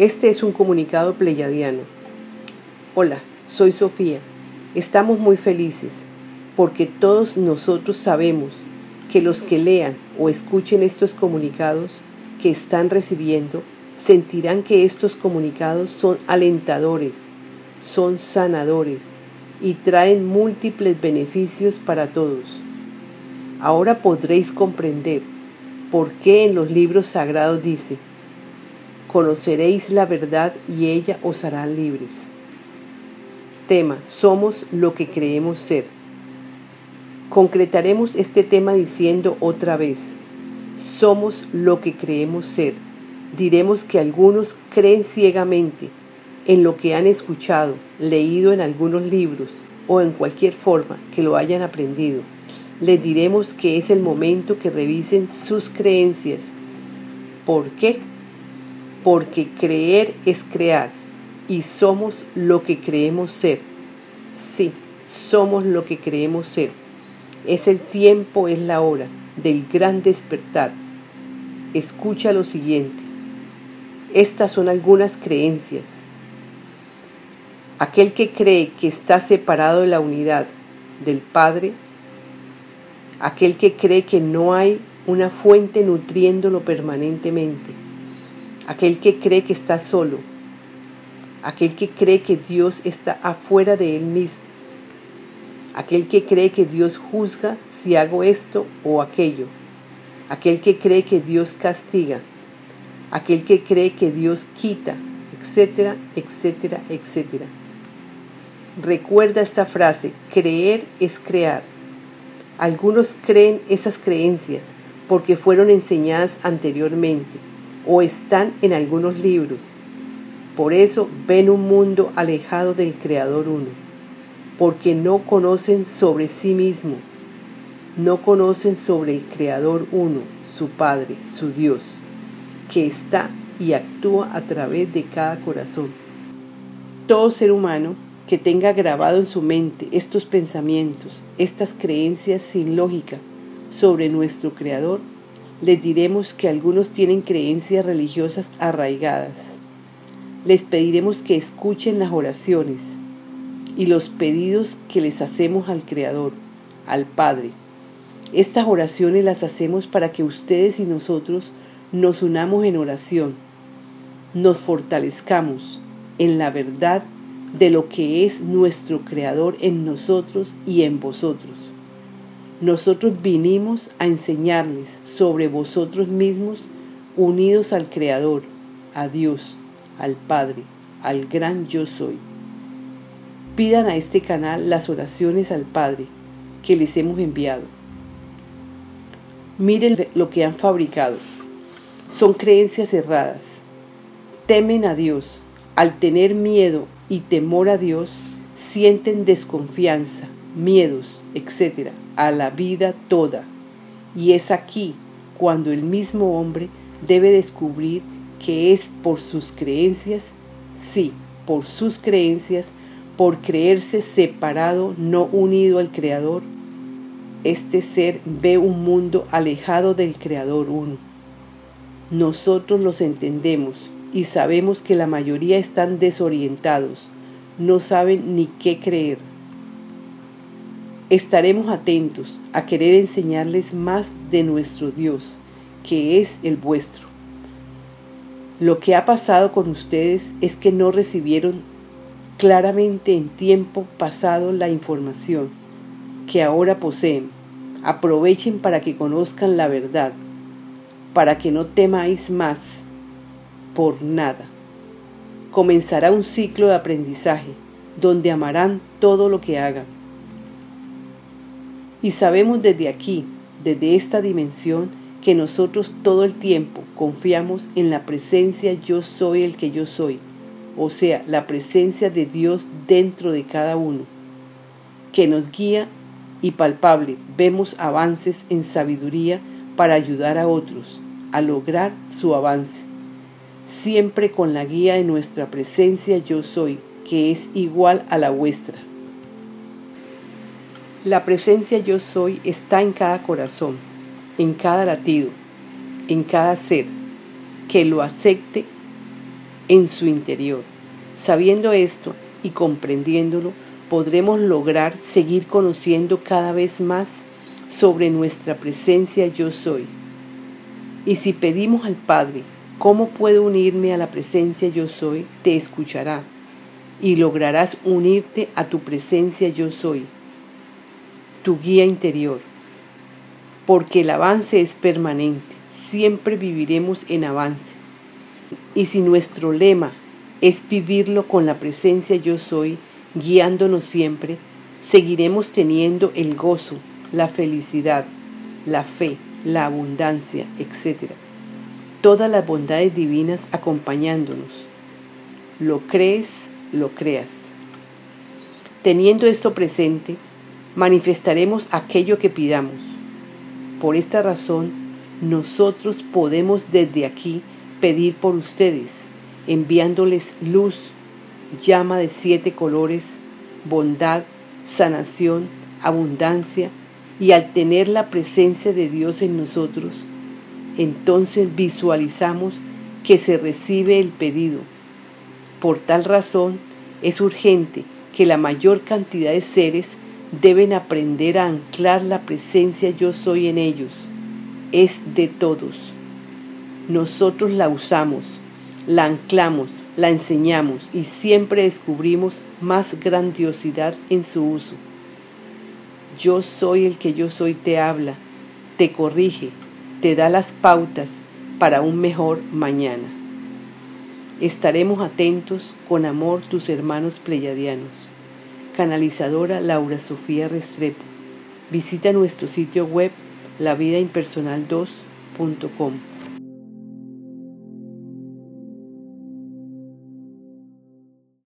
Este es un comunicado pleyadiano. Hola, soy Sofía. Estamos muy felices porque todos nosotros sabemos que los que lean o escuchen estos comunicados que están recibiendo sentirán que estos comunicados son alentadores, son sanadores y traen múltiples beneficios para todos. Ahora podréis comprender por qué en los libros sagrados dice, conoceréis la verdad y ella os hará libres. Tema, somos lo que creemos ser. Concretaremos este tema diciendo otra vez, somos lo que creemos ser. Diremos que algunos creen ciegamente en lo que han escuchado, leído en algunos libros o en cualquier forma que lo hayan aprendido. Les diremos que es el momento que revisen sus creencias. ¿Por qué? Porque creer es crear y somos lo que creemos ser. Sí, somos lo que creemos ser. Es el tiempo, es la hora del gran despertar. Escucha lo siguiente. Estas son algunas creencias. Aquel que cree que está separado de la unidad del Padre, aquel que cree que no hay una fuente nutriéndolo permanentemente, aquel que cree que está solo, aquel que cree que Dios está afuera de él mismo, aquel que cree que Dios juzga si hago esto o aquello, aquel que cree que Dios castiga, aquel que cree que Dios quita, etcétera, etcétera, etcétera. Recuerda esta frase, creer es crear. Algunos creen esas creencias porque fueron enseñadas anteriormente o están en algunos libros. Por eso ven un mundo alejado del Creador uno, porque no conocen sobre sí mismo, no conocen sobre el Creador uno, su Padre, su Dios, que está y actúa a través de cada corazón. Todo ser humano que tenga grabado en su mente estos pensamientos, estas creencias sin lógica sobre nuestro Creador, les diremos que algunos tienen creencias religiosas arraigadas. Les pediremos que escuchen las oraciones y los pedidos que les hacemos al Creador, al Padre. Estas oraciones las hacemos para que ustedes y nosotros nos unamos en oración, nos fortalezcamos en la verdad de lo que es nuestro Creador en nosotros y en vosotros. Nosotros vinimos a enseñarles sobre vosotros mismos unidos al Creador, a Dios, al Padre, al gran yo soy. Pidan a este canal las oraciones al Padre que les hemos enviado. Miren lo que han fabricado. Son creencias erradas. Temen a Dios. Al tener miedo y temor a Dios, sienten desconfianza, miedos, etc a la vida toda. Y es aquí cuando el mismo hombre debe descubrir que es por sus creencias, sí, por sus creencias, por creerse separado, no unido al Creador, este ser ve un mundo alejado del Creador uno. Nosotros los entendemos y sabemos que la mayoría están desorientados, no saben ni qué creer estaremos atentos a querer enseñarles más de nuestro Dios, que es el vuestro. Lo que ha pasado con ustedes es que no recibieron claramente en tiempo pasado la información que ahora poseen. Aprovechen para que conozcan la verdad, para que no temáis más por nada. Comenzará un ciclo de aprendizaje donde amarán todo lo que hagan y sabemos desde aquí, desde esta dimensión, que nosotros todo el tiempo confiamos en la presencia yo soy el que yo soy, o sea, la presencia de Dios dentro de cada uno, que nos guía y palpable vemos avances en sabiduría para ayudar a otros a lograr su avance, siempre con la guía de nuestra presencia yo soy, que es igual a la vuestra. La presencia yo soy está en cada corazón, en cada latido, en cada ser que lo acepte en su interior. Sabiendo esto y comprendiéndolo, podremos lograr seguir conociendo cada vez más sobre nuestra presencia yo soy. Y si pedimos al Padre, ¿cómo puedo unirme a la presencia yo soy? Te escuchará y lograrás unirte a tu presencia yo soy, tu guía interior. Porque el avance es permanente, siempre viviremos en avance. Y si nuestro lema es vivirlo con la presencia yo soy, guiándonos siempre, seguiremos teniendo el gozo, la felicidad, la fe, la abundancia, etc. Todas las bondades divinas acompañándonos. ¿Lo crees? Lo creas. Teniendo esto presente, manifestaremos aquello que pidamos. Por esta razón, nosotros podemos desde aquí pedir por ustedes, enviándoles luz, llama de siete colores, bondad, sanación, abundancia, y al tener la presencia de Dios en nosotros, entonces visualizamos que se recibe el pedido. Por tal razón, es urgente que la mayor cantidad de seres deben aprender a anclar la presencia yo soy en ellos. Es de todos. Nosotros la usamos, la anclamos, la enseñamos y siempre descubrimos más grandiosidad en su uso. Yo soy el que yo soy te habla, te corrige, te da las pautas para un mejor mañana. Estaremos atentos con amor tus hermanos pleyadianos. Canalizadora Laura Sofía Restrepo. Visita nuestro sitio web lavidaimpersonal2.com.